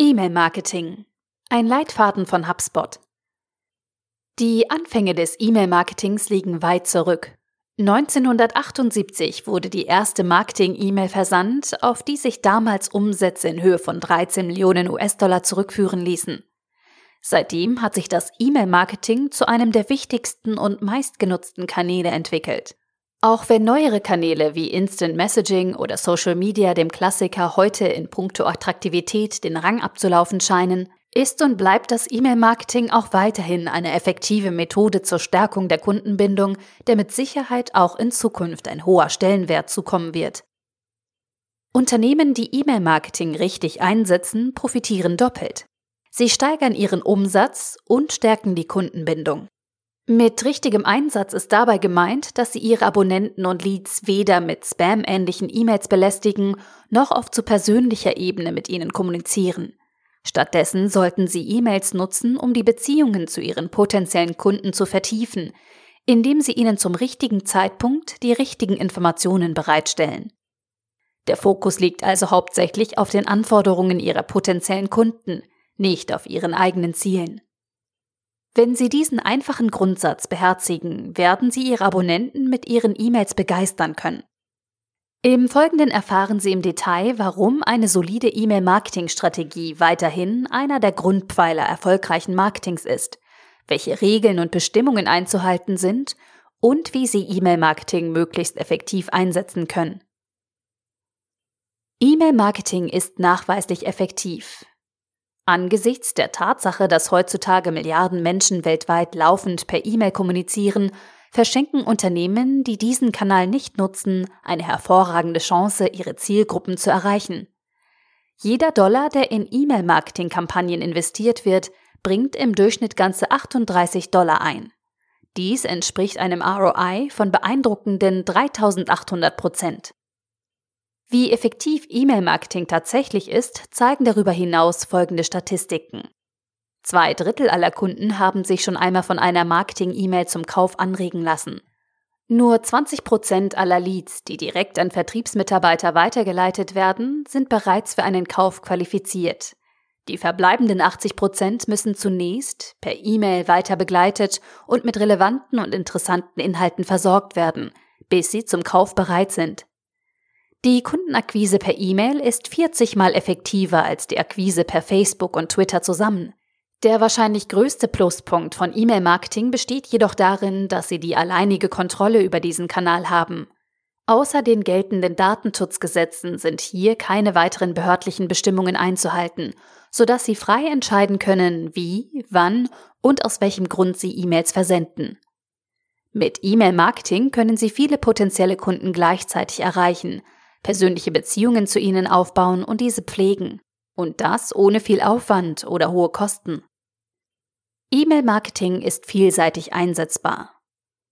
E-Mail-Marketing. Ein Leitfaden von HubSpot. Die Anfänge des E-Mail-Marketings liegen weit zurück. 1978 wurde die erste Marketing-E-Mail versandt, auf die sich damals Umsätze in Höhe von 13 Millionen US-Dollar zurückführen ließen. Seitdem hat sich das E-Mail-Marketing zu einem der wichtigsten und meistgenutzten Kanäle entwickelt. Auch wenn neuere Kanäle wie Instant Messaging oder Social Media dem Klassiker heute in puncto Attraktivität den Rang abzulaufen scheinen, ist und bleibt das E-Mail-Marketing auch weiterhin eine effektive Methode zur Stärkung der Kundenbindung, der mit Sicherheit auch in Zukunft ein hoher Stellenwert zukommen wird. Unternehmen, die E-Mail-Marketing richtig einsetzen, profitieren doppelt. Sie steigern ihren Umsatz und stärken die Kundenbindung. Mit richtigem Einsatz ist dabei gemeint, dass Sie Ihre Abonnenten und Leads weder mit Spam-ähnlichen E-Mails belästigen, noch auf zu persönlicher Ebene mit ihnen kommunizieren. Stattdessen sollten Sie E-Mails nutzen, um die Beziehungen zu Ihren potenziellen Kunden zu vertiefen, indem Sie ihnen zum richtigen Zeitpunkt die richtigen Informationen bereitstellen. Der Fokus liegt also hauptsächlich auf den Anforderungen Ihrer potenziellen Kunden, nicht auf Ihren eigenen Zielen. Wenn Sie diesen einfachen Grundsatz beherzigen, werden Sie Ihre Abonnenten mit Ihren E-Mails begeistern können. Im Folgenden erfahren Sie im Detail, warum eine solide E-Mail-Marketing-Strategie weiterhin einer der Grundpfeiler erfolgreichen Marketings ist, welche Regeln und Bestimmungen einzuhalten sind und wie Sie E-Mail-Marketing möglichst effektiv einsetzen können. E-Mail-Marketing ist nachweislich effektiv. Angesichts der Tatsache, dass heutzutage Milliarden Menschen weltweit laufend per E-Mail kommunizieren, verschenken Unternehmen, die diesen Kanal nicht nutzen, eine hervorragende Chance, ihre Zielgruppen zu erreichen. Jeder Dollar, der in E-Mail-Marketing-Kampagnen investiert wird, bringt im Durchschnitt ganze 38 Dollar ein. Dies entspricht einem ROI von beeindruckenden 3800 Prozent. Wie effektiv E-Mail-Marketing tatsächlich ist, zeigen darüber hinaus folgende Statistiken. Zwei Drittel aller Kunden haben sich schon einmal von einer Marketing-E-Mail zum Kauf anregen lassen. Nur 20 Prozent aller Leads, die direkt an Vertriebsmitarbeiter weitergeleitet werden, sind bereits für einen Kauf qualifiziert. Die verbleibenden 80 Prozent müssen zunächst per E-Mail weiter begleitet und mit relevanten und interessanten Inhalten versorgt werden, bis sie zum Kauf bereit sind. Die Kundenakquise per E-Mail ist 40 mal effektiver als die Akquise per Facebook und Twitter zusammen. Der wahrscheinlich größte Pluspunkt von E-Mail-Marketing besteht jedoch darin, dass Sie die alleinige Kontrolle über diesen Kanal haben. Außer den geltenden Datenschutzgesetzen sind hier keine weiteren behördlichen Bestimmungen einzuhalten, sodass Sie frei entscheiden können, wie, wann und aus welchem Grund Sie E-Mails versenden. Mit E-Mail-Marketing können Sie viele potenzielle Kunden gleichzeitig erreichen – persönliche Beziehungen zu ihnen aufbauen und diese pflegen. Und das ohne viel Aufwand oder hohe Kosten. E-Mail-Marketing ist vielseitig einsetzbar.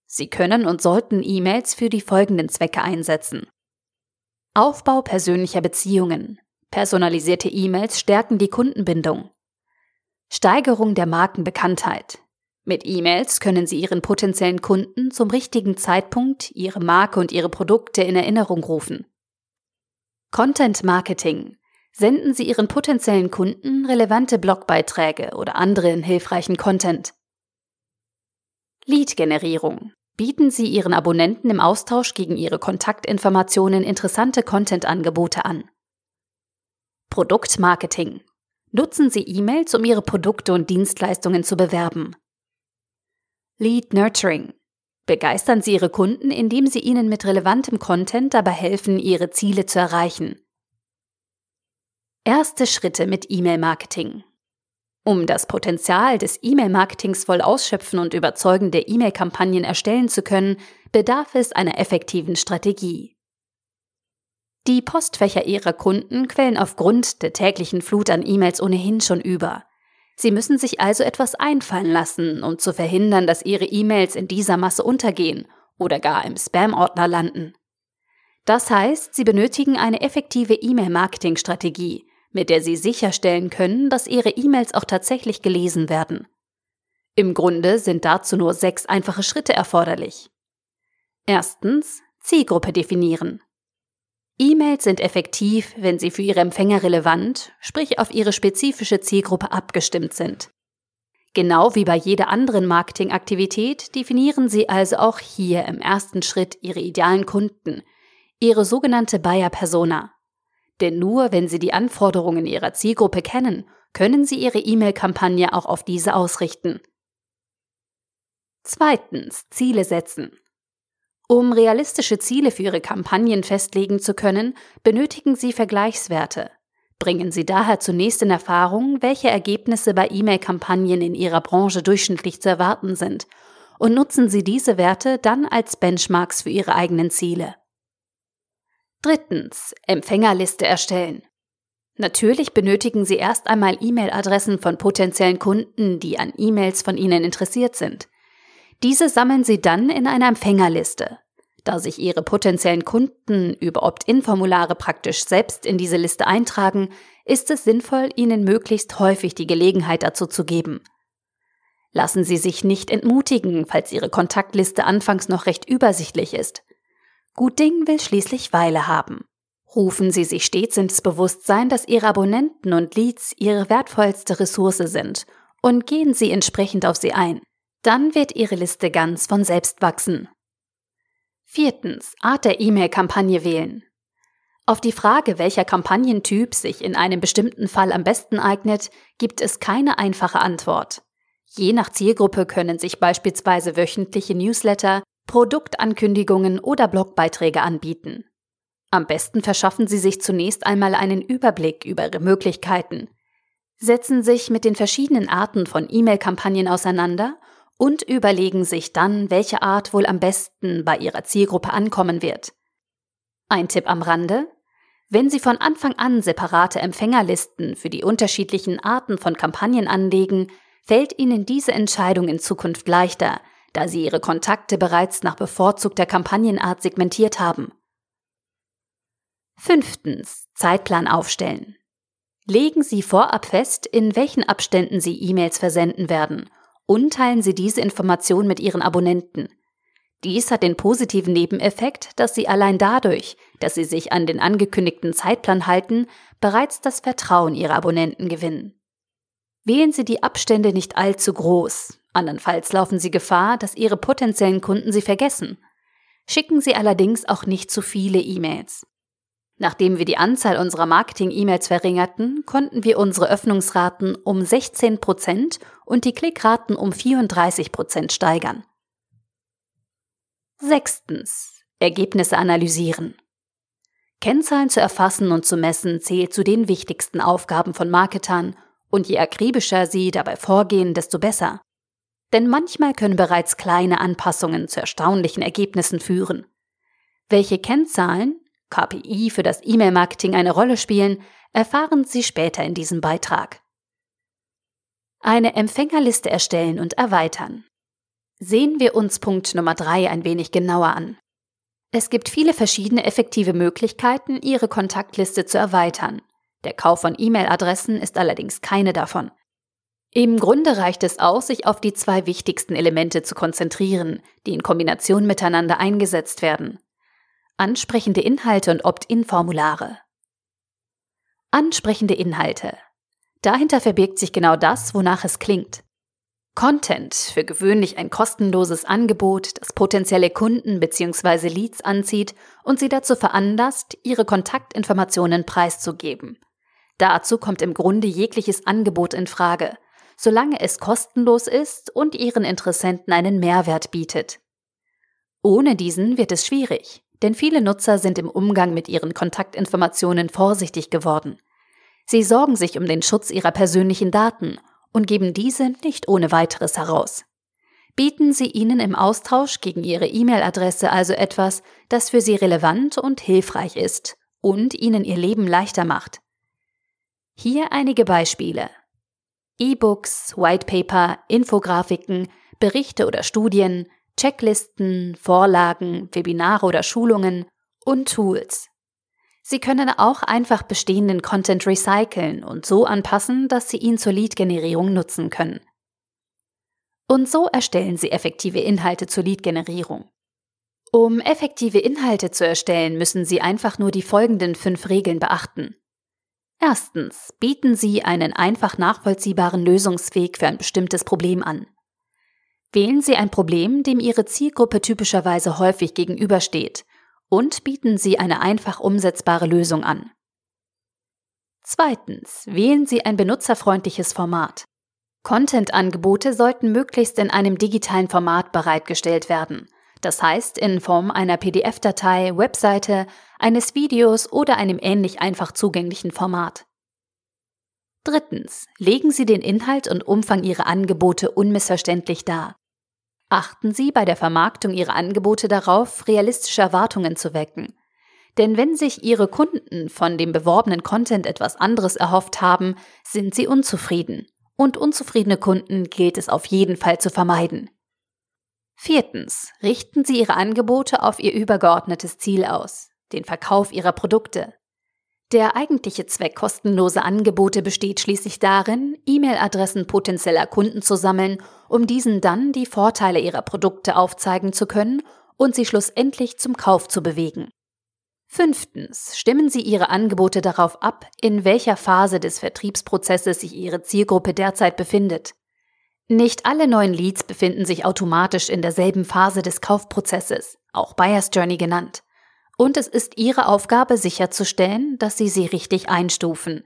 Sie können und sollten E-Mails für die folgenden Zwecke einsetzen. Aufbau persönlicher Beziehungen. Personalisierte E-Mails stärken die Kundenbindung. Steigerung der Markenbekanntheit. Mit E-Mails können Sie Ihren potenziellen Kunden zum richtigen Zeitpunkt Ihre Marke und Ihre Produkte in Erinnerung rufen. Content Marketing. Senden Sie Ihren potenziellen Kunden relevante Blogbeiträge oder anderen hilfreichen Content. Lead-Generierung. Bieten Sie Ihren Abonnenten im Austausch gegen Ihre Kontaktinformationen interessante Content-Angebote an. Produktmarketing. Nutzen Sie E-Mails, um Ihre Produkte und Dienstleistungen zu bewerben. Lead Nurturing. Begeistern Sie Ihre Kunden, indem Sie ihnen mit relevantem Content dabei helfen, ihre Ziele zu erreichen. Erste Schritte mit E-Mail-Marketing. Um das Potenzial des E-Mail-Marketings voll ausschöpfen und überzeugende E-Mail-Kampagnen erstellen zu können, bedarf es einer effektiven Strategie. Die Postfächer Ihrer Kunden quellen aufgrund der täglichen Flut an E-Mails ohnehin schon über. Sie müssen sich also etwas einfallen lassen, um zu verhindern, dass Ihre E-Mails in dieser Masse untergehen oder gar im Spam-Ordner landen. Das heißt, Sie benötigen eine effektive E-Mail-Marketing-Strategie, mit der Sie sicherstellen können, dass Ihre E-Mails auch tatsächlich gelesen werden. Im Grunde sind dazu nur sechs einfache Schritte erforderlich. Erstens Zielgruppe definieren. E-Mails sind effektiv, wenn sie für ihre Empfänger relevant, sprich auf ihre spezifische Zielgruppe abgestimmt sind. Genau wie bei jeder anderen Marketingaktivität definieren Sie also auch hier im ersten Schritt Ihre idealen Kunden, Ihre sogenannte Buyer Persona. Denn nur wenn Sie die Anforderungen Ihrer Zielgruppe kennen, können Sie Ihre E-Mail-Kampagne auch auf diese ausrichten. Zweitens, Ziele setzen. Um realistische Ziele für Ihre Kampagnen festlegen zu können, benötigen Sie Vergleichswerte. Bringen Sie daher zunächst in Erfahrung, welche Ergebnisse bei E-Mail-Kampagnen in Ihrer Branche durchschnittlich zu erwarten sind und nutzen Sie diese Werte dann als Benchmarks für Ihre eigenen Ziele. Drittens. Empfängerliste erstellen. Natürlich benötigen Sie erst einmal E-Mail-Adressen von potenziellen Kunden, die an E-Mails von Ihnen interessiert sind. Diese sammeln Sie dann in einer Empfängerliste. Da sich Ihre potenziellen Kunden über Opt-in-Formulare praktisch selbst in diese Liste eintragen, ist es sinnvoll, ihnen möglichst häufig die Gelegenheit dazu zu geben. Lassen Sie sich nicht entmutigen, falls Ihre Kontaktliste anfangs noch recht übersichtlich ist. Gut Ding will schließlich Weile haben. Rufen Sie sich stets ins Bewusstsein, dass Ihre Abonnenten und Leads Ihre wertvollste Ressource sind und gehen Sie entsprechend auf sie ein. Dann wird Ihre Liste ganz von selbst wachsen. Viertens. Art der E-Mail-Kampagne wählen. Auf die Frage, welcher Kampagnentyp sich in einem bestimmten Fall am besten eignet, gibt es keine einfache Antwort. Je nach Zielgruppe können sich beispielsweise wöchentliche Newsletter, Produktankündigungen oder Blogbeiträge anbieten. Am besten verschaffen Sie sich zunächst einmal einen Überblick über Ihre Möglichkeiten. Setzen sich mit den verschiedenen Arten von E-Mail-Kampagnen auseinander und überlegen sich dann, welche Art wohl am besten bei ihrer Zielgruppe ankommen wird. Ein Tipp am Rande. Wenn Sie von Anfang an separate Empfängerlisten für die unterschiedlichen Arten von Kampagnen anlegen, fällt Ihnen diese Entscheidung in Zukunft leichter, da Sie Ihre Kontakte bereits nach bevorzugter Kampagnenart segmentiert haben. Fünftens. Zeitplan aufstellen. Legen Sie vorab fest, in welchen Abständen Sie E-Mails versenden werden und teilen Sie diese Information mit Ihren Abonnenten. Dies hat den positiven Nebeneffekt, dass Sie allein dadurch, dass Sie sich an den angekündigten Zeitplan halten, bereits das Vertrauen Ihrer Abonnenten gewinnen. Wählen Sie die Abstände nicht allzu groß, andernfalls laufen Sie Gefahr, dass Ihre potenziellen Kunden Sie vergessen. Schicken Sie allerdings auch nicht zu viele E-Mails. Nachdem wir die Anzahl unserer Marketing-E-Mails verringerten, konnten wir unsere Öffnungsraten um 16% und die Klickraten um 34% steigern. Sechstens. Ergebnisse analysieren. Kennzahlen zu erfassen und zu messen zählt zu den wichtigsten Aufgaben von Marketern und je akribischer sie dabei vorgehen, desto besser. Denn manchmal können bereits kleine Anpassungen zu erstaunlichen Ergebnissen führen. Welche Kennzahlen, KPI für das E-Mail-Marketing eine Rolle spielen, erfahren Sie später in diesem Beitrag. Eine Empfängerliste erstellen und erweitern. Sehen wir uns Punkt Nummer 3 ein wenig genauer an. Es gibt viele verschiedene effektive Möglichkeiten, Ihre Kontaktliste zu erweitern. Der Kauf von E-Mail-Adressen ist allerdings keine davon. Im Grunde reicht es aus, sich auf die zwei wichtigsten Elemente zu konzentrieren, die in Kombination miteinander eingesetzt werden ansprechende Inhalte und Opt-in-Formulare. Ansprechende Inhalte. Dahinter verbirgt sich genau das, wonach es klingt. Content, für gewöhnlich ein kostenloses Angebot, das potenzielle Kunden bzw. Leads anzieht und sie dazu veranlasst, ihre Kontaktinformationen preiszugeben. Dazu kommt im Grunde jegliches Angebot in Frage, solange es kostenlos ist und ihren Interessenten einen Mehrwert bietet. Ohne diesen wird es schwierig. Denn viele Nutzer sind im Umgang mit ihren Kontaktinformationen vorsichtig geworden. Sie sorgen sich um den Schutz ihrer persönlichen Daten und geben diese nicht ohne weiteres heraus. Bieten Sie ihnen im Austausch gegen Ihre E-Mail-Adresse also etwas, das für Sie relevant und hilfreich ist und Ihnen Ihr Leben leichter macht. Hier einige Beispiele. E-Books, Whitepaper, Infografiken, Berichte oder Studien, Checklisten, Vorlagen, Webinare oder Schulungen und Tools. Sie können auch einfach bestehenden Content recyceln und so anpassen, dass Sie ihn zur Lead-Generierung nutzen können. Und so erstellen Sie effektive Inhalte zur Lead-Generierung. Um effektive Inhalte zu erstellen, müssen Sie einfach nur die folgenden fünf Regeln beachten. Erstens, bieten Sie einen einfach nachvollziehbaren Lösungsweg für ein bestimmtes Problem an. Wählen Sie ein Problem, dem Ihre Zielgruppe typischerweise häufig gegenübersteht, und bieten Sie eine einfach umsetzbare Lösung an. Zweitens, wählen Sie ein benutzerfreundliches Format. Content-Angebote sollten möglichst in einem digitalen Format bereitgestellt werden, das heißt in Form einer PDF-Datei, Webseite, eines Videos oder einem ähnlich einfach zugänglichen Format. Drittens. Legen Sie den Inhalt und Umfang Ihrer Angebote unmissverständlich dar. Achten Sie bei der Vermarktung Ihrer Angebote darauf, realistische Erwartungen zu wecken. Denn wenn sich Ihre Kunden von dem beworbenen Content etwas anderes erhofft haben, sind sie unzufrieden. Und unzufriedene Kunden gilt es auf jeden Fall zu vermeiden. Viertens. Richten Sie Ihre Angebote auf Ihr übergeordnetes Ziel aus, den Verkauf Ihrer Produkte. Der eigentliche Zweck kostenloser Angebote besteht schließlich darin, E-Mail-Adressen potenzieller Kunden zu sammeln, um diesen dann die Vorteile ihrer Produkte aufzeigen zu können und sie schlussendlich zum Kauf zu bewegen. Fünftens. Stimmen Sie Ihre Angebote darauf ab, in welcher Phase des Vertriebsprozesses sich Ihre Zielgruppe derzeit befindet. Nicht alle neuen Leads befinden sich automatisch in derselben Phase des Kaufprozesses, auch Buyer's Journey genannt. Und es ist Ihre Aufgabe sicherzustellen, dass Sie sie richtig einstufen.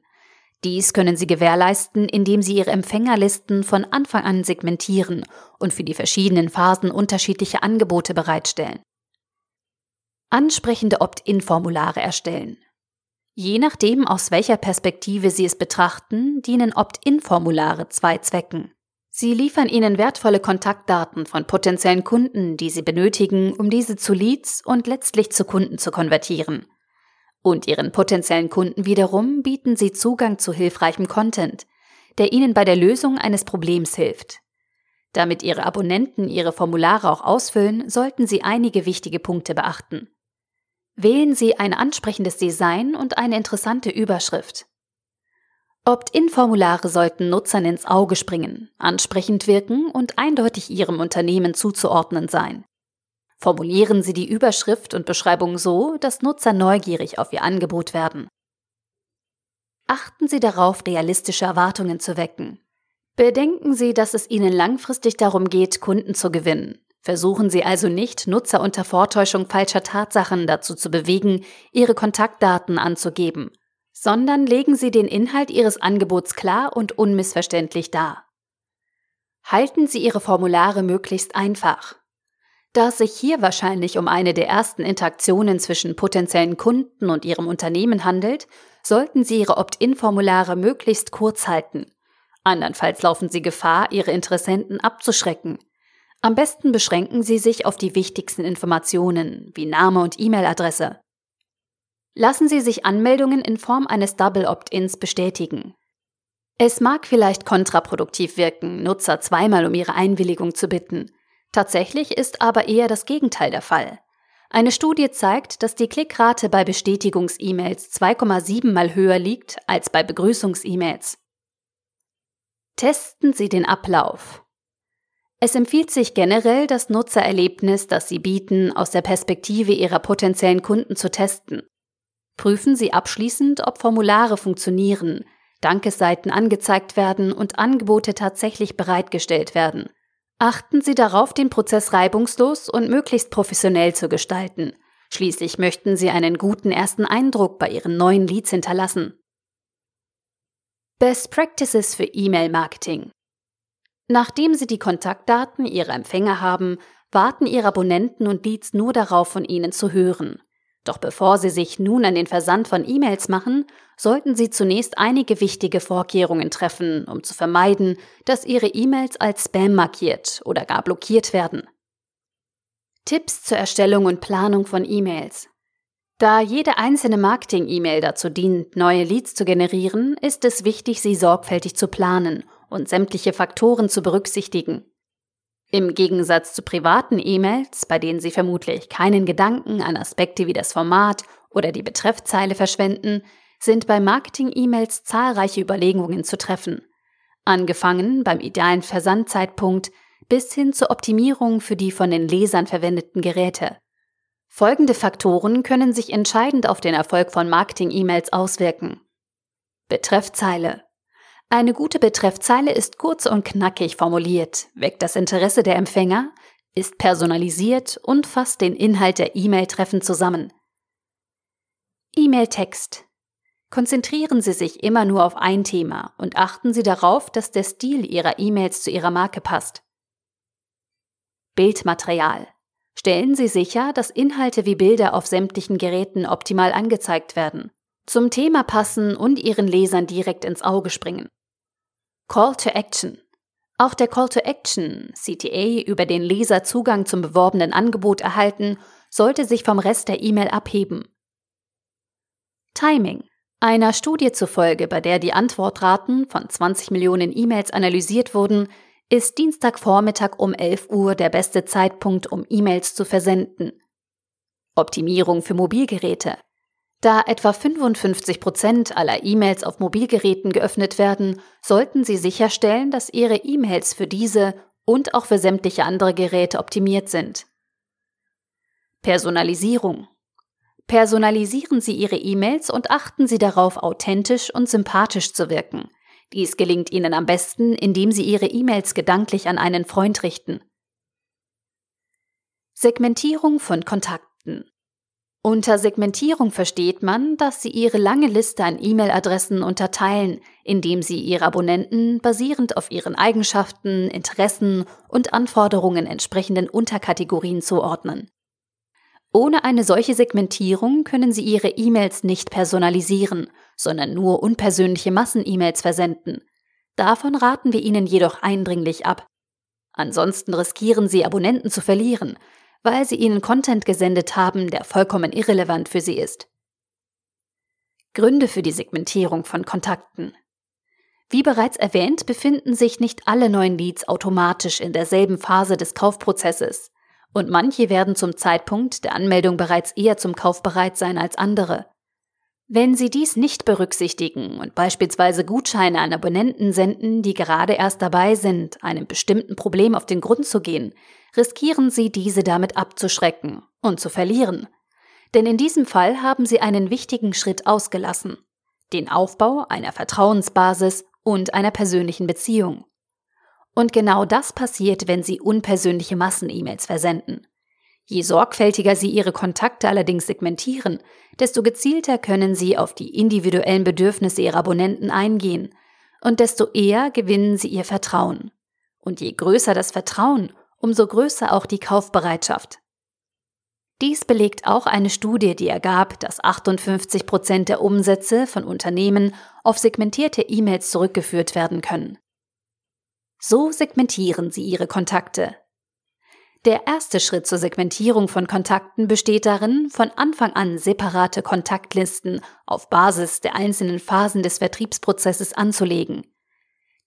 Dies können Sie gewährleisten, indem Sie Ihre Empfängerlisten von Anfang an segmentieren und für die verschiedenen Phasen unterschiedliche Angebote bereitstellen. Ansprechende Opt-in-Formulare erstellen. Je nachdem, aus welcher Perspektive Sie es betrachten, dienen Opt-in-Formulare zwei Zwecken. Sie liefern Ihnen wertvolle Kontaktdaten von potenziellen Kunden, die Sie benötigen, um diese zu Leads und letztlich zu Kunden zu konvertieren. Und Ihren potenziellen Kunden wiederum bieten Sie Zugang zu hilfreichem Content, der Ihnen bei der Lösung eines Problems hilft. Damit Ihre Abonnenten Ihre Formulare auch ausfüllen, sollten Sie einige wichtige Punkte beachten. Wählen Sie ein ansprechendes Design und eine interessante Überschrift. Opt-in-Formulare sollten Nutzern ins Auge springen, ansprechend wirken und eindeutig ihrem Unternehmen zuzuordnen sein. Formulieren Sie die Überschrift und Beschreibung so, dass Nutzer neugierig auf Ihr Angebot werden. Achten Sie darauf, realistische Erwartungen zu wecken. Bedenken Sie, dass es Ihnen langfristig darum geht, Kunden zu gewinnen. Versuchen Sie also nicht, Nutzer unter Vortäuschung falscher Tatsachen dazu zu bewegen, Ihre Kontaktdaten anzugeben sondern legen Sie den Inhalt Ihres Angebots klar und unmissverständlich dar. Halten Sie Ihre Formulare möglichst einfach. Da es sich hier wahrscheinlich um eine der ersten Interaktionen zwischen potenziellen Kunden und Ihrem Unternehmen handelt, sollten Sie Ihre Opt-in-Formulare möglichst kurz halten. Andernfalls laufen Sie Gefahr, Ihre Interessenten abzuschrecken. Am besten beschränken Sie sich auf die wichtigsten Informationen wie Name und E-Mail-Adresse. Lassen Sie sich Anmeldungen in Form eines Double Opt-ins bestätigen. Es mag vielleicht kontraproduktiv wirken, Nutzer zweimal um ihre Einwilligung zu bitten. Tatsächlich ist aber eher das Gegenteil der Fall. Eine Studie zeigt, dass die Klickrate bei Bestätigungs-E-Mails 2,7 mal höher liegt als bei Begrüßungs-E-Mails. Testen Sie den Ablauf. Es empfiehlt sich generell, das Nutzererlebnis, das Sie bieten, aus der Perspektive Ihrer potenziellen Kunden zu testen. Prüfen Sie abschließend, ob Formulare funktionieren, Dankesseiten angezeigt werden und Angebote tatsächlich bereitgestellt werden. Achten Sie darauf, den Prozess reibungslos und möglichst professionell zu gestalten. Schließlich möchten Sie einen guten ersten Eindruck bei Ihren neuen Leads hinterlassen. Best Practices für E-Mail-Marketing. Nachdem Sie die Kontaktdaten Ihrer Empfänger haben, warten Ihre Abonnenten und Leads nur darauf, von Ihnen zu hören. Doch bevor Sie sich nun an den Versand von E-Mails machen, sollten Sie zunächst einige wichtige Vorkehrungen treffen, um zu vermeiden, dass Ihre E-Mails als Spam markiert oder gar blockiert werden. Tipps zur Erstellung und Planung von E-Mails. Da jede einzelne Marketing-E-Mail dazu dient, neue Leads zu generieren, ist es wichtig, sie sorgfältig zu planen und sämtliche Faktoren zu berücksichtigen. Im Gegensatz zu privaten E-Mails, bei denen Sie vermutlich keinen Gedanken an Aspekte wie das Format oder die Betreffzeile verschwenden, sind bei Marketing-E-Mails zahlreiche Überlegungen zu treffen. Angefangen beim idealen Versandzeitpunkt bis hin zur Optimierung für die von den Lesern verwendeten Geräte. Folgende Faktoren können sich entscheidend auf den Erfolg von Marketing-E-Mails auswirken. Betreffzeile. Eine gute Betreffzeile ist kurz und knackig formuliert, weckt das Interesse der Empfänger, ist personalisiert und fasst den Inhalt der E-Mail treffend zusammen. E-Mail-Text. Konzentrieren Sie sich immer nur auf ein Thema und achten Sie darauf, dass der Stil Ihrer E-Mails zu Ihrer Marke passt. Bildmaterial. Stellen Sie sicher, dass Inhalte wie Bilder auf sämtlichen Geräten optimal angezeigt werden, zum Thema passen und Ihren Lesern direkt ins Auge springen. Call to Action. Auch der Call to Action, CTA, über den Leser Zugang zum beworbenen Angebot erhalten, sollte sich vom Rest der E-Mail abheben. Timing. Einer Studie zufolge, bei der die Antwortraten von 20 Millionen E-Mails analysiert wurden, ist Dienstagvormittag um 11 Uhr der beste Zeitpunkt, um E-Mails zu versenden. Optimierung für Mobilgeräte. Da etwa 55 Prozent aller E-Mails auf Mobilgeräten geöffnet werden, sollten Sie sicherstellen, dass Ihre E-Mails für diese und auch für sämtliche andere Geräte optimiert sind. Personalisierung. Personalisieren Sie Ihre E-Mails und achten Sie darauf, authentisch und sympathisch zu wirken. Dies gelingt Ihnen am besten, indem Sie Ihre E-Mails gedanklich an einen Freund richten. Segmentierung von Kontakten. Unter Segmentierung versteht man, dass Sie Ihre lange Liste an E-Mail-Adressen unterteilen, indem Sie Ihre Abonnenten basierend auf ihren Eigenschaften, Interessen und Anforderungen entsprechenden Unterkategorien zuordnen. Ohne eine solche Segmentierung können Sie Ihre E-Mails nicht personalisieren, sondern nur unpersönliche Massen-E-Mails versenden. Davon raten wir Ihnen jedoch eindringlich ab. Ansonsten riskieren Sie Abonnenten zu verlieren, weil sie Ihnen Content gesendet haben, der vollkommen irrelevant für Sie ist. Gründe für die Segmentierung von Kontakten. Wie bereits erwähnt, befinden sich nicht alle neuen Leads automatisch in derselben Phase des Kaufprozesses und manche werden zum Zeitpunkt der Anmeldung bereits eher zum Kauf bereit sein als andere. Wenn Sie dies nicht berücksichtigen und beispielsweise Gutscheine an Abonnenten senden, die gerade erst dabei sind, einem bestimmten Problem auf den Grund zu gehen, riskieren Sie, diese damit abzuschrecken und zu verlieren. Denn in diesem Fall haben Sie einen wichtigen Schritt ausgelassen, den Aufbau einer Vertrauensbasis und einer persönlichen Beziehung. Und genau das passiert, wenn Sie unpersönliche Massen-E-Mails versenden. Je sorgfältiger Sie Ihre Kontakte allerdings segmentieren, desto gezielter können Sie auf die individuellen Bedürfnisse Ihrer Abonnenten eingehen und desto eher gewinnen Sie ihr Vertrauen. Und je größer das Vertrauen, umso größer auch die Kaufbereitschaft. Dies belegt auch eine Studie, die ergab, dass 58 Prozent der Umsätze von Unternehmen auf segmentierte E-Mails zurückgeführt werden können. So segmentieren Sie Ihre Kontakte. Der erste Schritt zur Segmentierung von Kontakten besteht darin, von Anfang an separate Kontaktlisten auf Basis der einzelnen Phasen des Vertriebsprozesses anzulegen.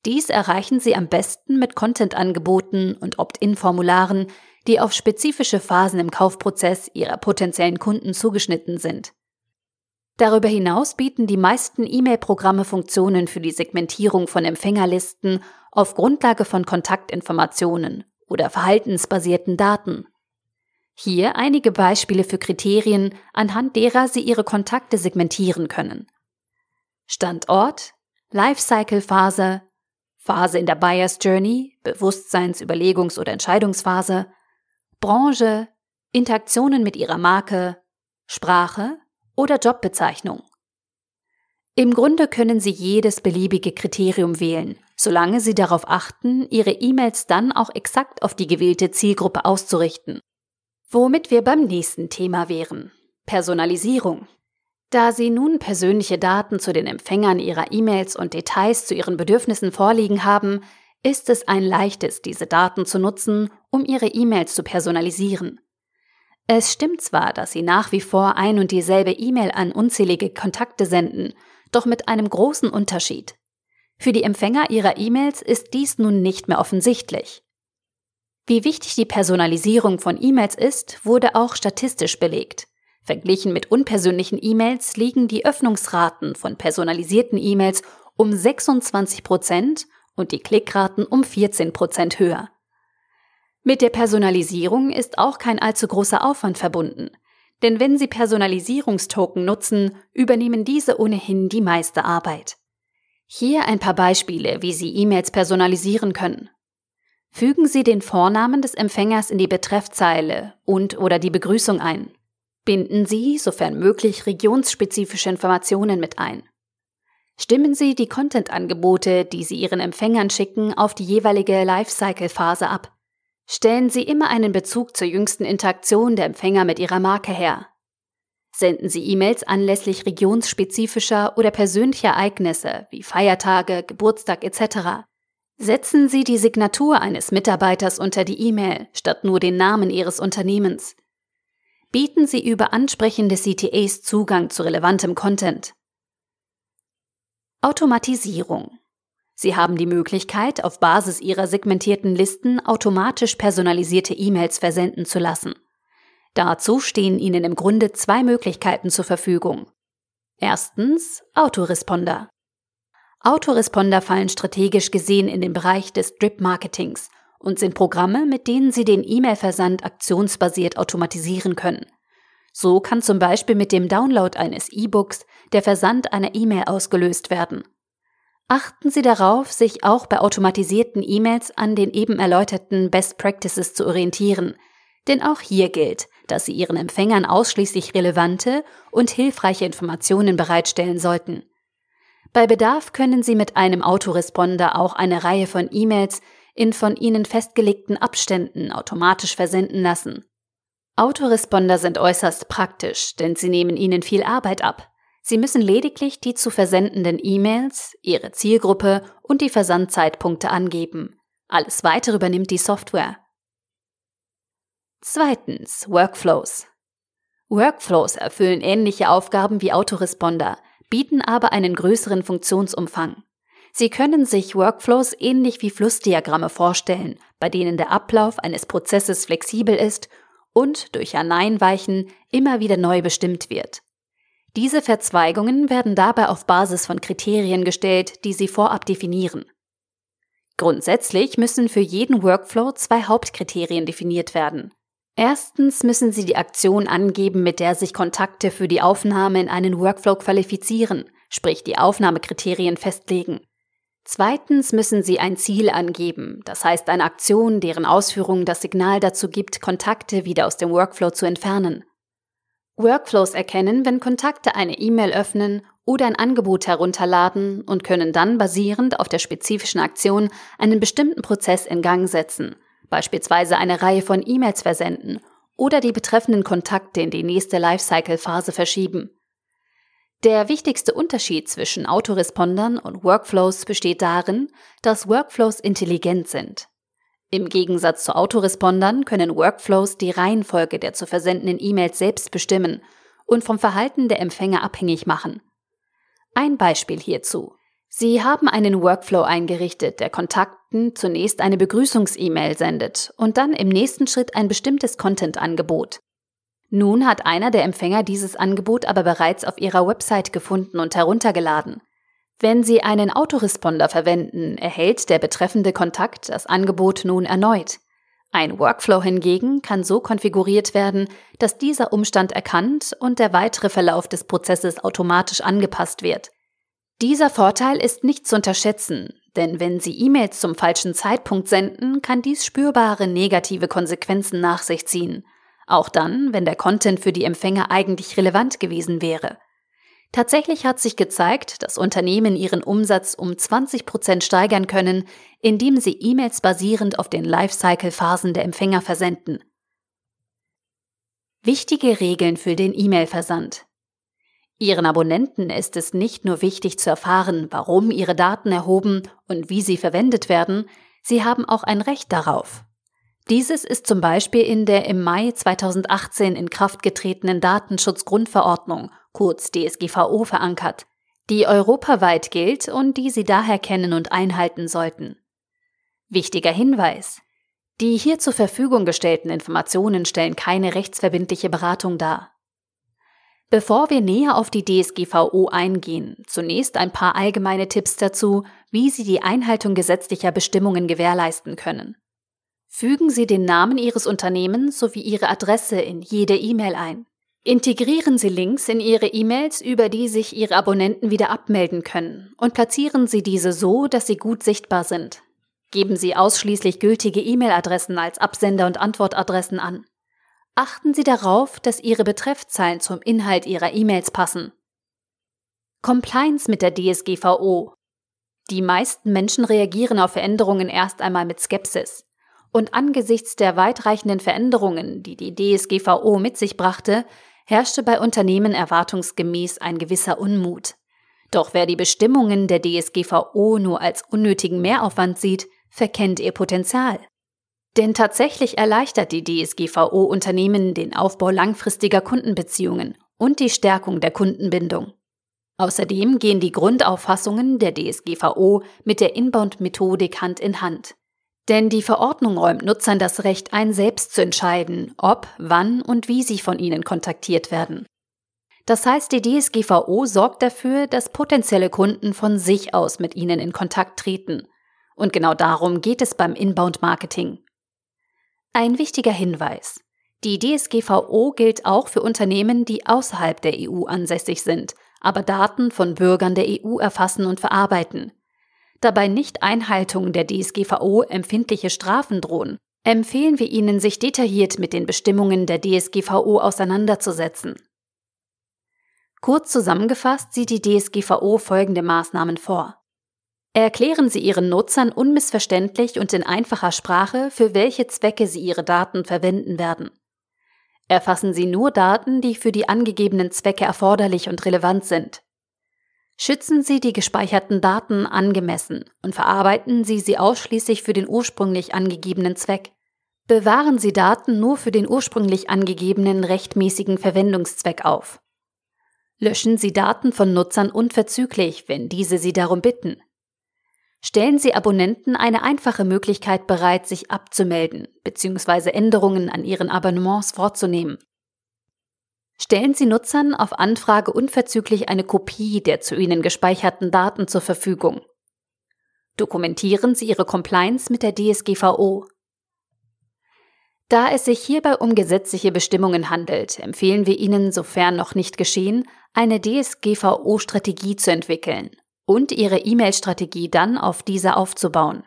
Dies erreichen Sie am besten mit Content-Angeboten und Opt-in-Formularen, die auf spezifische Phasen im Kaufprozess Ihrer potenziellen Kunden zugeschnitten sind. Darüber hinaus bieten die meisten E-Mail-Programme Funktionen für die Segmentierung von Empfängerlisten auf Grundlage von Kontaktinformationen oder verhaltensbasierten Daten. Hier einige Beispiele für Kriterien, anhand derer Sie Ihre Kontakte segmentieren können. Standort, Lifecycle-Phase, Phase in der Buyer's Journey, Bewusstseins-, Überlegungs- oder Entscheidungsphase, Branche, Interaktionen mit Ihrer Marke, Sprache, oder Jobbezeichnung. Im Grunde können Sie jedes beliebige Kriterium wählen, solange Sie darauf achten, Ihre E-Mails dann auch exakt auf die gewählte Zielgruppe auszurichten. Womit wir beim nächsten Thema wären. Personalisierung. Da Sie nun persönliche Daten zu den Empfängern Ihrer E-Mails und Details zu Ihren Bedürfnissen vorliegen haben, ist es ein leichtes, diese Daten zu nutzen, um Ihre E-Mails zu personalisieren. Es stimmt zwar, dass Sie nach wie vor ein und dieselbe E-Mail an unzählige Kontakte senden, doch mit einem großen Unterschied. Für die Empfänger Ihrer E-Mails ist dies nun nicht mehr offensichtlich. Wie wichtig die Personalisierung von E-Mails ist, wurde auch statistisch belegt. Verglichen mit unpersönlichen E-Mails liegen die Öffnungsraten von personalisierten E-Mails um 26 Prozent und die Klickraten um 14 Prozent höher. Mit der Personalisierung ist auch kein allzu großer Aufwand verbunden. Denn wenn Sie Personalisierungstoken nutzen, übernehmen diese ohnehin die meiste Arbeit. Hier ein paar Beispiele, wie Sie E-Mails personalisieren können. Fügen Sie den Vornamen des Empfängers in die Betreffzeile und oder die Begrüßung ein. Binden Sie, sofern möglich, regionsspezifische Informationen mit ein. Stimmen Sie die Content-Angebote, die Sie Ihren Empfängern schicken, auf die jeweilige Lifecycle-Phase ab. Stellen Sie immer einen Bezug zur jüngsten Interaktion der Empfänger mit Ihrer Marke her. Senden Sie E-Mails anlässlich regionsspezifischer oder persönlicher Ereignisse wie Feiertage, Geburtstag etc. Setzen Sie die Signatur eines Mitarbeiters unter die E-Mail statt nur den Namen Ihres Unternehmens. Bieten Sie über ansprechende CTAs Zugang zu relevantem Content. Automatisierung. Sie haben die Möglichkeit, auf Basis Ihrer segmentierten Listen automatisch personalisierte E-Mails versenden zu lassen. Dazu stehen Ihnen im Grunde zwei Möglichkeiten zur Verfügung. Erstens Autoresponder. Autoresponder fallen strategisch gesehen in den Bereich des Drip-Marketings und sind Programme, mit denen Sie den E-Mail-Versand aktionsbasiert automatisieren können. So kann zum Beispiel mit dem Download eines E-Books der Versand einer E-Mail ausgelöst werden. Achten Sie darauf, sich auch bei automatisierten E-Mails an den eben erläuterten Best Practices zu orientieren, denn auch hier gilt, dass Sie Ihren Empfängern ausschließlich relevante und hilfreiche Informationen bereitstellen sollten. Bei Bedarf können Sie mit einem Autoresponder auch eine Reihe von E-Mails in von Ihnen festgelegten Abständen automatisch versenden lassen. Autoresponder sind äußerst praktisch, denn sie nehmen Ihnen viel Arbeit ab. Sie müssen lediglich die zu versendenden E-Mails, Ihre Zielgruppe und die Versandzeitpunkte angeben. Alles weitere übernimmt die Software. Zweitens Workflows. Workflows erfüllen ähnliche Aufgaben wie Autoresponder, bieten aber einen größeren Funktionsumfang. Sie können sich Workflows ähnlich wie Flussdiagramme vorstellen, bei denen der Ablauf eines Prozesses flexibel ist und durch Aneinweichen immer wieder neu bestimmt wird. Diese Verzweigungen werden dabei auf Basis von Kriterien gestellt, die sie vorab definieren. Grundsätzlich müssen für jeden Workflow zwei Hauptkriterien definiert werden. Erstens müssen Sie die Aktion angeben, mit der sich Kontakte für die Aufnahme in einen Workflow qualifizieren, sprich die Aufnahmekriterien festlegen. Zweitens müssen Sie ein Ziel angeben, das heißt eine Aktion, deren Ausführung das Signal dazu gibt, Kontakte wieder aus dem Workflow zu entfernen. Workflows erkennen, wenn Kontakte eine E-Mail öffnen oder ein Angebot herunterladen und können dann basierend auf der spezifischen Aktion einen bestimmten Prozess in Gang setzen, beispielsweise eine Reihe von E-Mails versenden oder die betreffenden Kontakte in die nächste Lifecycle-Phase verschieben. Der wichtigste Unterschied zwischen Autorespondern und Workflows besteht darin, dass Workflows intelligent sind. Im Gegensatz zu Autorespondern können Workflows die Reihenfolge der zu versendenden E-Mails selbst bestimmen und vom Verhalten der Empfänger abhängig machen. Ein Beispiel hierzu. Sie haben einen Workflow eingerichtet, der Kontakten zunächst eine Begrüßungs-E-Mail sendet und dann im nächsten Schritt ein bestimmtes Content-Angebot. Nun hat einer der Empfänger dieses Angebot aber bereits auf ihrer Website gefunden und heruntergeladen. Wenn Sie einen Autoresponder verwenden, erhält der betreffende Kontakt das Angebot nun erneut. Ein Workflow hingegen kann so konfiguriert werden, dass dieser Umstand erkannt und der weitere Verlauf des Prozesses automatisch angepasst wird. Dieser Vorteil ist nicht zu unterschätzen, denn wenn Sie E-Mails zum falschen Zeitpunkt senden, kann dies spürbare negative Konsequenzen nach sich ziehen. Auch dann, wenn der Content für die Empfänger eigentlich relevant gewesen wäre. Tatsächlich hat sich gezeigt, dass Unternehmen ihren Umsatz um 20 Prozent steigern können, indem sie E-Mails basierend auf den Lifecycle-Phasen der Empfänger versenden. Wichtige Regeln für den E-Mail-Versand. Ihren Abonnenten ist es nicht nur wichtig zu erfahren, warum ihre Daten erhoben und wie sie verwendet werden, sie haben auch ein Recht darauf. Dieses ist zum Beispiel in der im Mai 2018 in Kraft getretenen Datenschutzgrundverordnung, kurz DSGVO, verankert, die europaweit gilt und die Sie daher kennen und einhalten sollten. Wichtiger Hinweis. Die hier zur Verfügung gestellten Informationen stellen keine rechtsverbindliche Beratung dar. Bevor wir näher auf die DSGVO eingehen, zunächst ein paar allgemeine Tipps dazu, wie Sie die Einhaltung gesetzlicher Bestimmungen gewährleisten können. Fügen Sie den Namen Ihres Unternehmens sowie Ihre Adresse in jede E-Mail ein. Integrieren Sie Links in Ihre E-Mails, über die sich Ihre Abonnenten wieder abmelden können, und platzieren Sie diese so, dass sie gut sichtbar sind. Geben Sie ausschließlich gültige E-Mail-Adressen als Absender- und Antwortadressen an. Achten Sie darauf, dass Ihre Betreffzeilen zum Inhalt Ihrer E-Mails passen. Compliance mit der DSGVO. Die meisten Menschen reagieren auf Veränderungen erst einmal mit Skepsis. Und angesichts der weitreichenden Veränderungen, die die DSGVO mit sich brachte, herrschte bei Unternehmen erwartungsgemäß ein gewisser Unmut. Doch wer die Bestimmungen der DSGVO nur als unnötigen Mehraufwand sieht, verkennt ihr Potenzial. Denn tatsächlich erleichtert die DSGVO Unternehmen den Aufbau langfristiger Kundenbeziehungen und die Stärkung der Kundenbindung. Außerdem gehen die Grundauffassungen der DSGVO mit der Inbound-Methodik Hand in Hand. Denn die Verordnung räumt Nutzern das Recht ein, selbst zu entscheiden, ob, wann und wie sie von ihnen kontaktiert werden. Das heißt, die DSGVO sorgt dafür, dass potenzielle Kunden von sich aus mit ihnen in Kontakt treten. Und genau darum geht es beim Inbound-Marketing. Ein wichtiger Hinweis. Die DSGVO gilt auch für Unternehmen, die außerhalb der EU ansässig sind, aber Daten von Bürgern der EU erfassen und verarbeiten da bei Nichteinhaltung der DSGVO empfindliche Strafen drohen, empfehlen wir Ihnen, sich detailliert mit den Bestimmungen der DSGVO auseinanderzusetzen. Kurz zusammengefasst sieht die DSGVO folgende Maßnahmen vor. Erklären Sie Ihren Nutzern unmissverständlich und in einfacher Sprache, für welche Zwecke Sie Ihre Daten verwenden werden. Erfassen Sie nur Daten, die für die angegebenen Zwecke erforderlich und relevant sind. Schützen Sie die gespeicherten Daten angemessen und verarbeiten Sie sie ausschließlich für den ursprünglich angegebenen Zweck. Bewahren Sie Daten nur für den ursprünglich angegebenen rechtmäßigen Verwendungszweck auf. Löschen Sie Daten von Nutzern unverzüglich, wenn diese Sie darum bitten. Stellen Sie Abonnenten eine einfache Möglichkeit bereit, sich abzumelden bzw. Änderungen an ihren Abonnements vorzunehmen. Stellen Sie Nutzern auf Anfrage unverzüglich eine Kopie der zu Ihnen gespeicherten Daten zur Verfügung. Dokumentieren Sie Ihre Compliance mit der DSGVO. Da es sich hierbei um gesetzliche Bestimmungen handelt, empfehlen wir Ihnen, sofern noch nicht geschehen, eine DSGVO-Strategie zu entwickeln und Ihre E-Mail-Strategie dann auf dieser aufzubauen.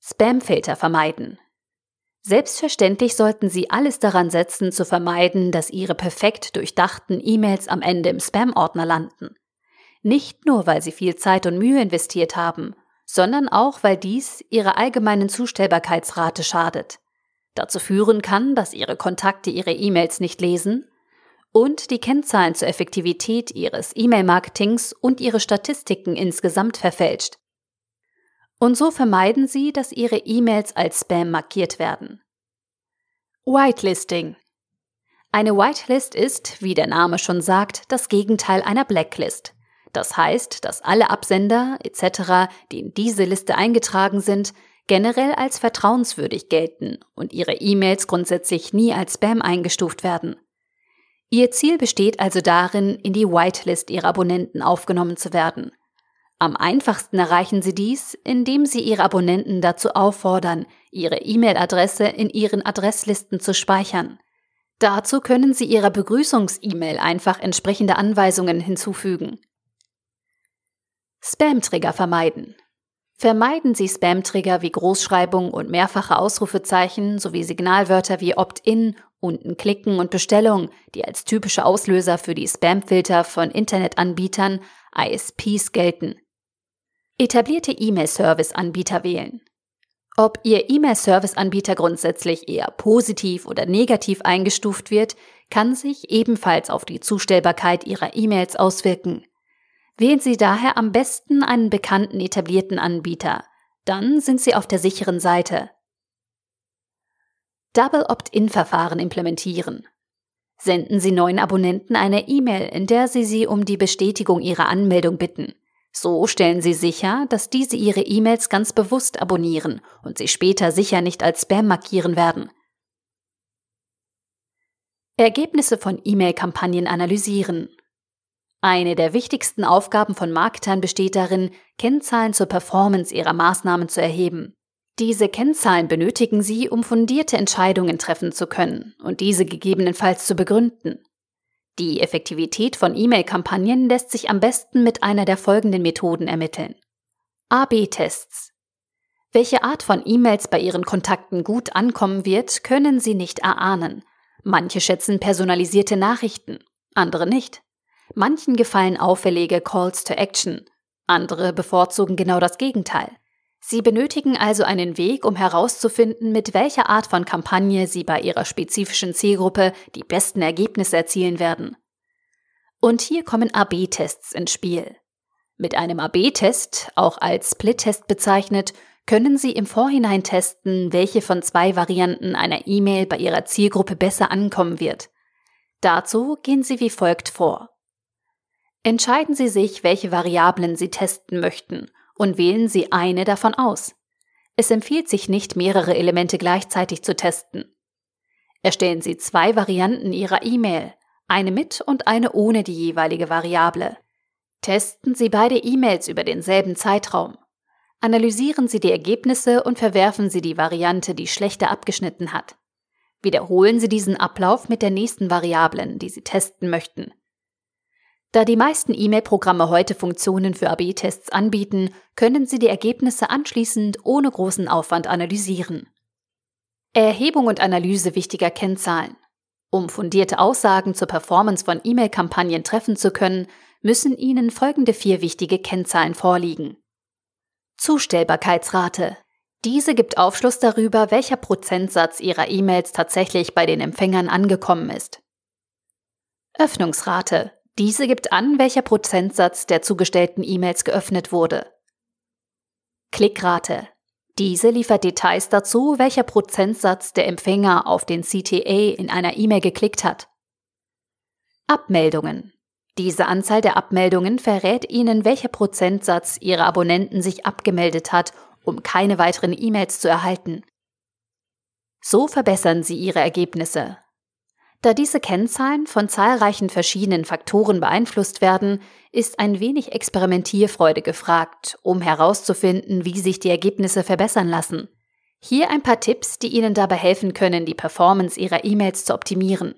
Spamfilter vermeiden. Selbstverständlich sollten Sie alles daran setzen, zu vermeiden, dass Ihre perfekt durchdachten E-Mails am Ende im Spam-Ordner landen. Nicht nur, weil Sie viel Zeit und Mühe investiert haben, sondern auch, weil dies Ihrer allgemeinen Zustellbarkeitsrate schadet. Dazu führen kann, dass Ihre Kontakte Ihre E-Mails nicht lesen und die Kennzahlen zur Effektivität Ihres E-Mail-Marketings und Ihre Statistiken insgesamt verfälscht. Und so vermeiden Sie, dass Ihre E-Mails als Spam markiert werden. Whitelisting. Eine Whitelist ist, wie der Name schon sagt, das Gegenteil einer Blacklist. Das heißt, dass alle Absender etc., die in diese Liste eingetragen sind, generell als vertrauenswürdig gelten und ihre E-Mails grundsätzlich nie als Spam eingestuft werden. Ihr Ziel besteht also darin, in die Whitelist ihrer Abonnenten aufgenommen zu werden. Am einfachsten erreichen Sie dies, indem Sie Ihre Abonnenten dazu auffordern, Ihre E-Mail-Adresse in Ihren Adresslisten zu speichern. Dazu können Sie Ihrer Begrüßungs-E-Mail einfach entsprechende Anweisungen hinzufügen. Spam-Trigger vermeiden. Vermeiden Sie Spam-Trigger wie Großschreibung und mehrfache Ausrufezeichen sowie Signalwörter wie Opt-in, unten klicken und Bestellung, die als typische Auslöser für die Spam-Filter von Internetanbietern, ISPs gelten etablierte E-Mail-Service-Anbieter wählen. Ob Ihr E-Mail-Service-Anbieter grundsätzlich eher positiv oder negativ eingestuft wird, kann sich ebenfalls auf die Zustellbarkeit Ihrer E-Mails auswirken. Wählen Sie daher am besten einen bekannten etablierten Anbieter, dann sind Sie auf der sicheren Seite. Double Opt-in-Verfahren implementieren. Senden Sie neuen Abonnenten eine E-Mail, in der Sie sie um die Bestätigung ihrer Anmeldung bitten. So stellen Sie sicher, dass diese Ihre E-Mails ganz bewusst abonnieren und sie später sicher nicht als Spam markieren werden. Ergebnisse von E-Mail-Kampagnen analysieren. Eine der wichtigsten Aufgaben von Marketern besteht darin, Kennzahlen zur Performance ihrer Maßnahmen zu erheben. Diese Kennzahlen benötigen Sie, um fundierte Entscheidungen treffen zu können und diese gegebenenfalls zu begründen. Die Effektivität von E-Mail-Kampagnen lässt sich am besten mit einer der folgenden Methoden ermitteln. AB-Tests. Welche Art von E-Mails bei Ihren Kontakten gut ankommen wird, können Sie nicht erahnen. Manche schätzen personalisierte Nachrichten, andere nicht. Manchen gefallen auffällige Calls to Action, andere bevorzugen genau das Gegenteil. Sie benötigen also einen Weg, um herauszufinden, mit welcher Art von Kampagne Sie bei Ihrer spezifischen Zielgruppe die besten Ergebnisse erzielen werden. Und hier kommen AB-Tests ins Spiel. Mit einem AB-Test, auch als Split-Test bezeichnet, können Sie im Vorhinein testen, welche von zwei Varianten einer E-Mail bei Ihrer Zielgruppe besser ankommen wird. Dazu gehen Sie wie folgt vor. Entscheiden Sie sich, welche Variablen Sie testen möchten und wählen Sie eine davon aus. Es empfiehlt sich nicht, mehrere Elemente gleichzeitig zu testen. Erstellen Sie zwei Varianten Ihrer E-Mail, eine mit und eine ohne die jeweilige Variable. Testen Sie beide E-Mails über denselben Zeitraum. Analysieren Sie die Ergebnisse und verwerfen Sie die Variante, die schlechter abgeschnitten hat. Wiederholen Sie diesen Ablauf mit der nächsten Variablen, die Sie testen möchten. Da die meisten E-Mail-Programme heute Funktionen für AB-Tests anbieten, können Sie die Ergebnisse anschließend ohne großen Aufwand analysieren. Erhebung und Analyse wichtiger Kennzahlen. Um fundierte Aussagen zur Performance von E-Mail-Kampagnen treffen zu können, müssen Ihnen folgende vier wichtige Kennzahlen vorliegen. Zustellbarkeitsrate. Diese gibt Aufschluss darüber, welcher Prozentsatz Ihrer E-Mails tatsächlich bei den Empfängern angekommen ist. Öffnungsrate. Diese gibt an, welcher Prozentsatz der zugestellten E-Mails geöffnet wurde. Klickrate. Diese liefert Details dazu, welcher Prozentsatz der Empfänger auf den CTA in einer E-Mail geklickt hat. Abmeldungen. Diese Anzahl der Abmeldungen verrät Ihnen, welcher Prozentsatz Ihrer Abonnenten sich abgemeldet hat, um keine weiteren E-Mails zu erhalten. So verbessern Sie Ihre Ergebnisse. Da diese Kennzahlen von zahlreichen verschiedenen Faktoren beeinflusst werden, ist ein wenig Experimentierfreude gefragt, um herauszufinden, wie sich die Ergebnisse verbessern lassen. Hier ein paar Tipps, die Ihnen dabei helfen können, die Performance Ihrer E-Mails zu optimieren.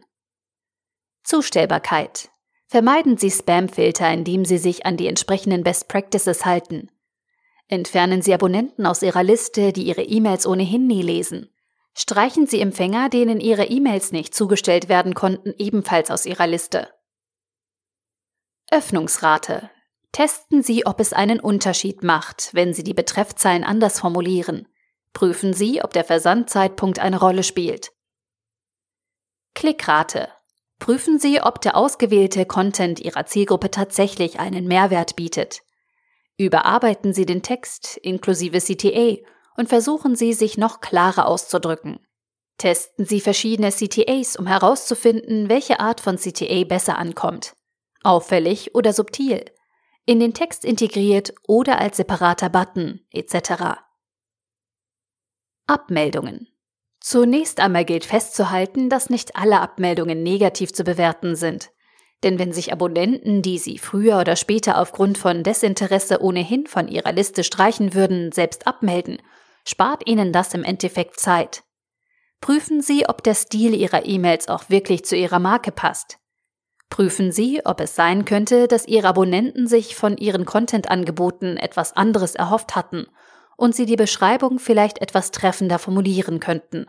Zustellbarkeit. Vermeiden Sie Spamfilter, indem Sie sich an die entsprechenden Best Practices halten. Entfernen Sie Abonnenten aus Ihrer Liste, die Ihre E-Mails ohnehin nie lesen. Streichen Sie Empfänger, denen Ihre E-Mails nicht zugestellt werden konnten, ebenfalls aus Ihrer Liste. Öffnungsrate. Testen Sie, ob es einen Unterschied macht, wenn Sie die Betreffzeilen anders formulieren. Prüfen Sie, ob der Versandzeitpunkt eine Rolle spielt. Klickrate. Prüfen Sie, ob der ausgewählte Content Ihrer Zielgruppe tatsächlich einen Mehrwert bietet. Überarbeiten Sie den Text inklusive CTA und versuchen Sie, sich noch klarer auszudrücken. Testen Sie verschiedene CTAs, um herauszufinden, welche Art von CTA besser ankommt. Auffällig oder subtil, in den Text integriert oder als separater Button etc. Abmeldungen Zunächst einmal gilt festzuhalten, dass nicht alle Abmeldungen negativ zu bewerten sind. Denn wenn sich Abonnenten, die sie früher oder später aufgrund von Desinteresse ohnehin von ihrer Liste streichen würden, selbst abmelden, spart ihnen das im Endeffekt Zeit. Prüfen Sie, ob der Stil Ihrer E-Mails auch wirklich zu Ihrer Marke passt. Prüfen Sie, ob es sein könnte, dass Ihre Abonnenten sich von Ihren Content-Angeboten etwas anderes erhofft hatten und Sie die Beschreibung vielleicht etwas treffender formulieren könnten.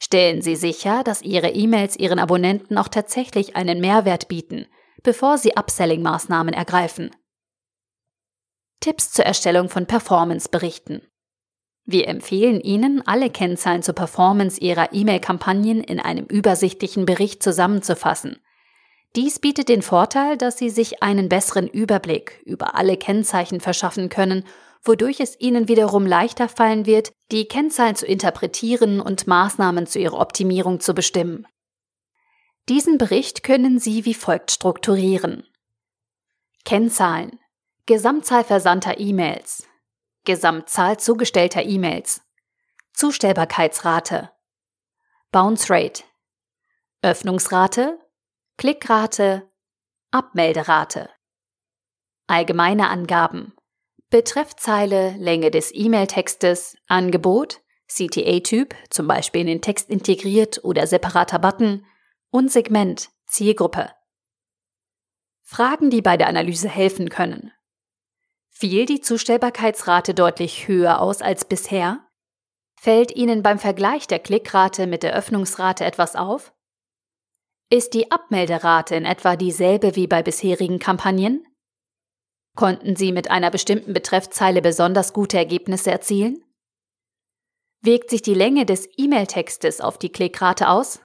Stellen Sie sicher, dass Ihre E-Mails Ihren Abonnenten auch tatsächlich einen Mehrwert bieten, bevor Sie Upselling-Maßnahmen ergreifen. Tipps zur Erstellung von Performance-Berichten. Wir empfehlen Ihnen, alle Kennzahlen zur Performance Ihrer E-Mail-Kampagnen in einem übersichtlichen Bericht zusammenzufassen. Dies bietet den Vorteil, dass Sie sich einen besseren Überblick über alle Kennzeichen verschaffen können wodurch es ihnen wiederum leichter fallen wird, die Kennzahlen zu interpretieren und Maßnahmen zu ihrer Optimierung zu bestimmen. Diesen Bericht können Sie wie folgt strukturieren. Kennzahlen. Gesamtzahl versandter E-Mails. Gesamtzahl zugestellter E-Mails. Zustellbarkeitsrate. Bounce Rate. Öffnungsrate. Klickrate. Abmelderate. Allgemeine Angaben. Betreffzeile, Länge des E-Mail-Textes, Angebot, CTA-Typ, zum Beispiel in den Text integriert oder separater Button, und Segment, Zielgruppe. Fragen, die bei der Analyse helfen können. Fiel die Zustellbarkeitsrate deutlich höher aus als bisher? Fällt Ihnen beim Vergleich der Klickrate mit der Öffnungsrate etwas auf? Ist die Abmelderate in etwa dieselbe wie bei bisherigen Kampagnen? Konnten Sie mit einer bestimmten Betreffzeile besonders gute Ergebnisse erzielen? Wirkt sich die Länge des E-Mail-Textes auf die Klickrate aus?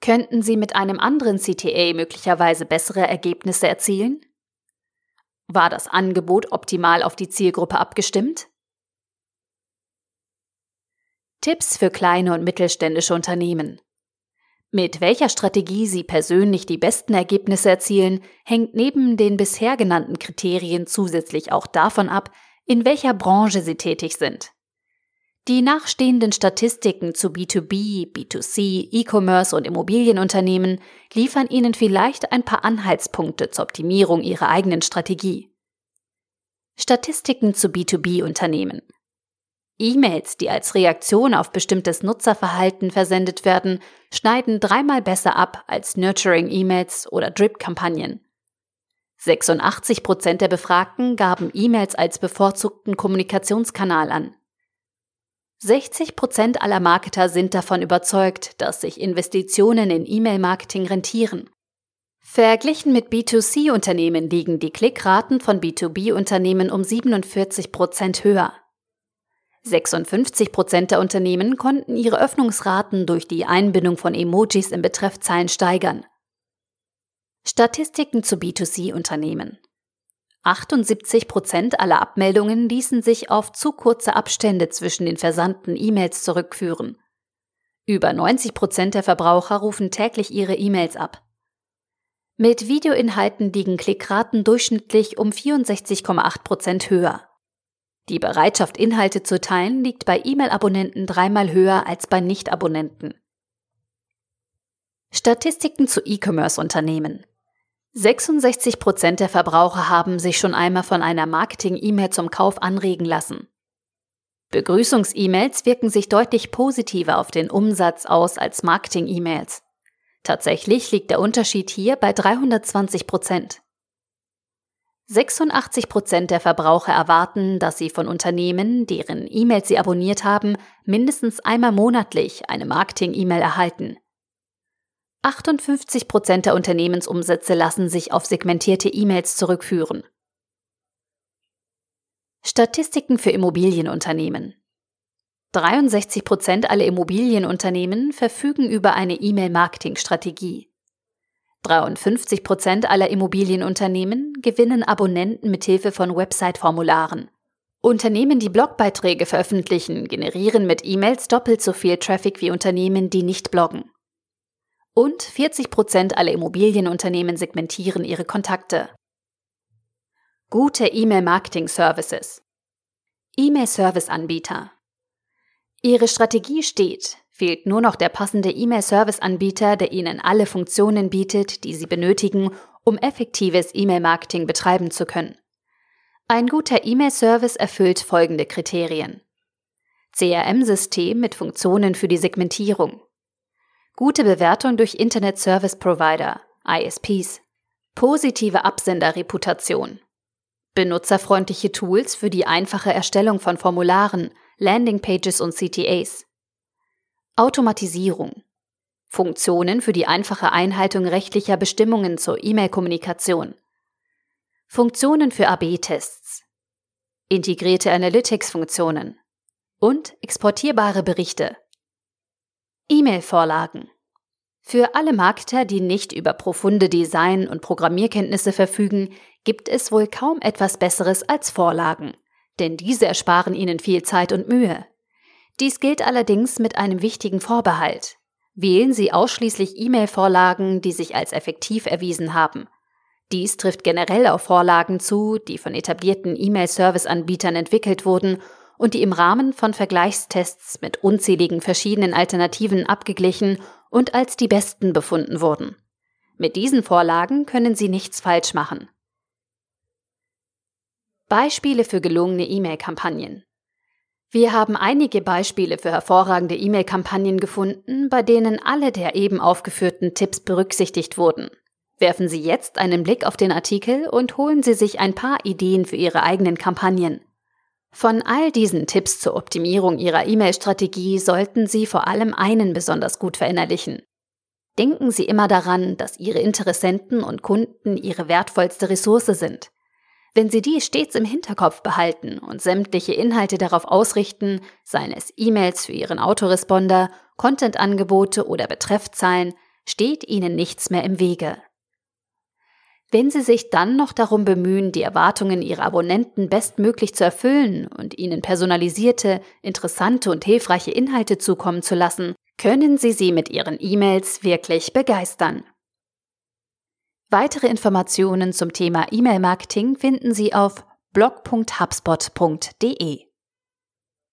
Könnten Sie mit einem anderen CTA möglicherweise bessere Ergebnisse erzielen? War das Angebot optimal auf die Zielgruppe abgestimmt? Tipps für kleine und mittelständische Unternehmen. Mit welcher Strategie Sie persönlich die besten Ergebnisse erzielen, hängt neben den bisher genannten Kriterien zusätzlich auch davon ab, in welcher Branche Sie tätig sind. Die nachstehenden Statistiken zu B2B, B2C, E-Commerce und Immobilienunternehmen liefern Ihnen vielleicht ein paar Anhaltspunkte zur Optimierung Ihrer eigenen Strategie. Statistiken zu B2B-Unternehmen. E-Mails, die als Reaktion auf bestimmtes Nutzerverhalten versendet werden, schneiden dreimal besser ab als Nurturing-E-Mails oder Drip-Kampagnen. 86 Prozent der Befragten gaben E-Mails als bevorzugten Kommunikationskanal an. 60 Prozent aller Marketer sind davon überzeugt, dass sich Investitionen in E-Mail-Marketing rentieren. Verglichen mit B2C-Unternehmen liegen die Klickraten von B2B-Unternehmen um 47 Prozent höher. 56 Prozent der Unternehmen konnten ihre Öffnungsraten durch die Einbindung von Emojis in Betreffzeilen steigern. Statistiken zu B2C-Unternehmen. 78 Prozent aller Abmeldungen ließen sich auf zu kurze Abstände zwischen den versandten E-Mails zurückführen. Über 90 Prozent der Verbraucher rufen täglich ihre E-Mails ab. Mit Videoinhalten liegen Klickraten durchschnittlich um 64,8 Prozent höher. Die Bereitschaft, Inhalte zu teilen, liegt bei E-Mail-Abonnenten dreimal höher als bei Nicht-Abonnenten. Statistiken zu E-Commerce-Unternehmen. 66 Prozent der Verbraucher haben sich schon einmal von einer Marketing-E-Mail zum Kauf anregen lassen. Begrüßungs-E-Mails wirken sich deutlich positiver auf den Umsatz aus als Marketing-E-Mails. Tatsächlich liegt der Unterschied hier bei 320 Prozent. 86 Prozent der Verbraucher erwarten, dass sie von Unternehmen, deren E-Mails sie abonniert haben, mindestens einmal monatlich eine Marketing-E-Mail erhalten. 58 Prozent der Unternehmensumsätze lassen sich auf segmentierte E-Mails zurückführen. Statistiken für Immobilienunternehmen. 63 Prozent aller Immobilienunternehmen verfügen über eine E-Mail-Marketing-Strategie. 53 Prozent aller Immobilienunternehmen gewinnen Abonnenten mithilfe von Website-Formularen. Unternehmen, die Blogbeiträge veröffentlichen, generieren mit E-Mails doppelt so viel Traffic wie Unternehmen, die nicht bloggen und 40 Prozent aller Immobilienunternehmen segmentieren ihre Kontakte. Gute E-Mail-Marketing-Services. E-Mail-Service-Anbieter. Ihre Strategie steht, fehlt nur noch der passende E-Mail-Service-Anbieter, der Ihnen alle Funktionen bietet, die Sie benötigen, um effektives E-Mail-Marketing betreiben zu können. Ein guter E-Mail-Service erfüllt folgende Kriterien. CRM-System mit Funktionen für die Segmentierung gute Bewertung durch Internet Service Provider, ISPs, positive Absenderreputation, benutzerfreundliche Tools für die einfache Erstellung von Formularen, Landingpages und CTAs, Automatisierung, Funktionen für die einfache Einhaltung rechtlicher Bestimmungen zur E-Mail-Kommunikation, Funktionen für AB-Tests, integrierte Analytics-Funktionen. Und exportierbare Berichte. E-Mail-Vorlagen. Für alle Marketer, die nicht über profunde Design- und Programmierkenntnisse verfügen, gibt es wohl kaum etwas Besseres als Vorlagen, denn diese ersparen ihnen viel Zeit und Mühe. Dies gilt allerdings mit einem wichtigen Vorbehalt. Wählen Sie ausschließlich E-Mail-Vorlagen, die sich als effektiv erwiesen haben. Dies trifft generell auf Vorlagen zu, die von etablierten E-Mail-Service-Anbietern entwickelt wurden und die im Rahmen von Vergleichstests mit unzähligen verschiedenen Alternativen abgeglichen und als die besten befunden wurden. Mit diesen Vorlagen können Sie nichts falsch machen. Beispiele für gelungene E-Mail-Kampagnen. Wir haben einige Beispiele für hervorragende E-Mail-Kampagnen gefunden, bei denen alle der eben aufgeführten Tipps berücksichtigt wurden. Werfen Sie jetzt einen Blick auf den Artikel und holen Sie sich ein paar Ideen für Ihre eigenen Kampagnen. Von all diesen Tipps zur Optimierung Ihrer E-Mail-Strategie sollten Sie vor allem einen besonders gut verinnerlichen. Denken Sie immer daran, dass Ihre Interessenten und Kunden Ihre wertvollste Ressource sind. Wenn Sie die stets im Hinterkopf behalten und sämtliche Inhalte darauf ausrichten, seien es E-Mails für Ihren Autoresponder, Content-Angebote oder Betreffzahlen, steht Ihnen nichts mehr im Wege. Wenn Sie sich dann noch darum bemühen, die Erwartungen Ihrer Abonnenten bestmöglich zu erfüllen und ihnen personalisierte, interessante und hilfreiche Inhalte zukommen zu lassen, können Sie sie mit Ihren E-Mails wirklich begeistern. Weitere Informationen zum Thema E-Mail-Marketing finden Sie auf blog.hubspot.de.